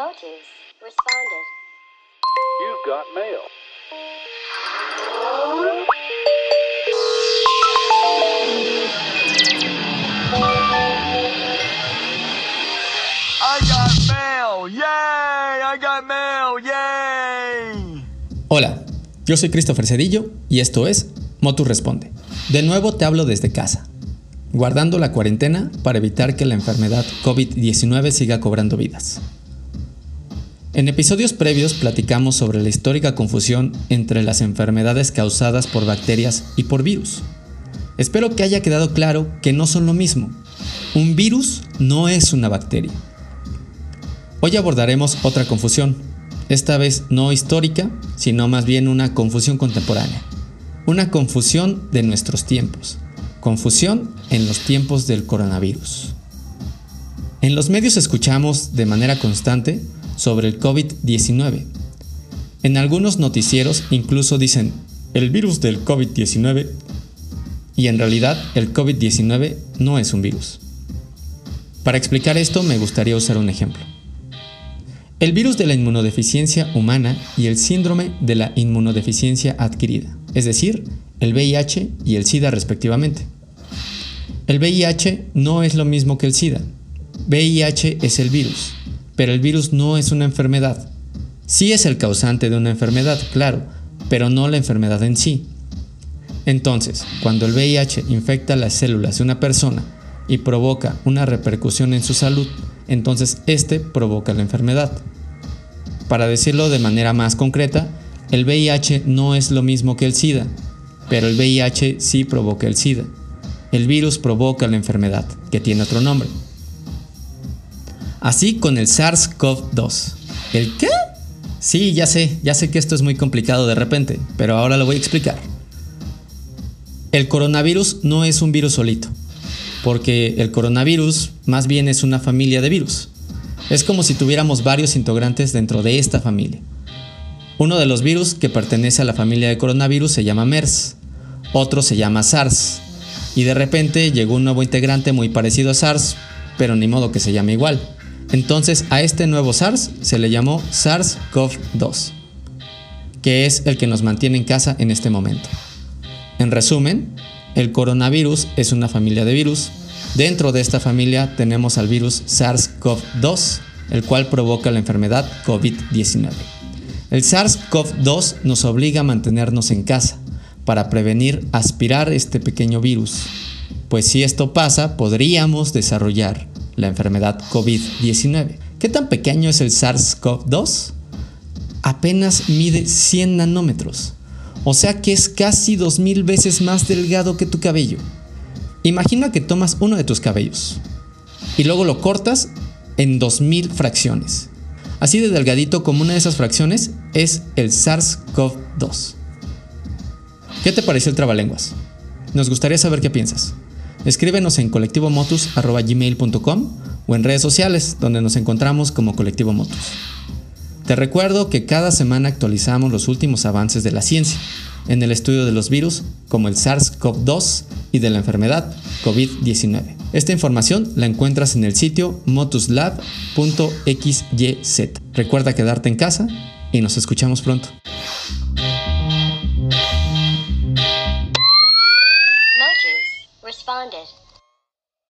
Motus responded. You've got mail. I got mail! Yay! I got mail! Yay! Hola, yo soy Christopher Cedillo y esto es Motus Responde. De nuevo te hablo desde casa, guardando la cuarentena para evitar que la enfermedad COVID-19 siga cobrando vidas. En episodios previos platicamos sobre la histórica confusión entre las enfermedades causadas por bacterias y por virus. Espero que haya quedado claro que no son lo mismo. Un virus no es una bacteria. Hoy abordaremos otra confusión, esta vez no histórica, sino más bien una confusión contemporánea. Una confusión de nuestros tiempos. Confusión en los tiempos del coronavirus. En los medios escuchamos de manera constante sobre el COVID-19. En algunos noticieros incluso dicen el virus del COVID-19 y en realidad el COVID-19 no es un virus. Para explicar esto me gustaría usar un ejemplo. El virus de la inmunodeficiencia humana y el síndrome de la inmunodeficiencia adquirida, es decir, el VIH y el SIDA respectivamente. El VIH no es lo mismo que el SIDA. VIH es el virus, pero el virus no es una enfermedad. Sí es el causante de una enfermedad, claro, pero no la enfermedad en sí. Entonces, cuando el VIH infecta las células de una persona y provoca una repercusión en su salud, entonces este provoca la enfermedad. Para decirlo de manera más concreta, el VIH no es lo mismo que el SIDA, pero el VIH sí provoca el SIDA. El virus provoca la enfermedad, que tiene otro nombre. Así con el SARS-CoV-2. ¿El qué? Sí, ya sé, ya sé que esto es muy complicado de repente, pero ahora lo voy a explicar. El coronavirus no es un virus solito, porque el coronavirus más bien es una familia de virus. Es como si tuviéramos varios integrantes dentro de esta familia. Uno de los virus que pertenece a la familia de coronavirus se llama MERS, otro se llama SARS, y de repente llegó un nuevo integrante muy parecido a SARS, pero ni modo que se llame igual. Entonces a este nuevo SARS se le llamó SARS-CoV-2, que es el que nos mantiene en casa en este momento. En resumen, el coronavirus es una familia de virus. Dentro de esta familia tenemos al virus SARS-CoV-2, el cual provoca la enfermedad COVID-19. El SARS-CoV-2 nos obliga a mantenernos en casa para prevenir aspirar este pequeño virus, pues si esto pasa podríamos desarrollar la enfermedad COVID-19. ¿Qué tan pequeño es el SARS-CoV-2? Apenas mide 100 nanómetros, o sea que es casi 2000 veces más delgado que tu cabello. Imagina que tomas uno de tus cabellos y luego lo cortas en 2000 fracciones. Así de delgadito como una de esas fracciones es el SARS-CoV-2. ¿Qué te pareció el trabalenguas? Nos gustaría saber qué piensas. Escríbenos en colectivomotus.gmail.com o en redes sociales donde nos encontramos como Colectivo Motus. Te recuerdo que cada semana actualizamos los últimos avances de la ciencia en el estudio de los virus como el SARS-CoV-2 y de la enfermedad COVID-19. Esta información la encuentras en el sitio motuslab.xyz. Recuerda quedarte en casa y nos escuchamos pronto. responded.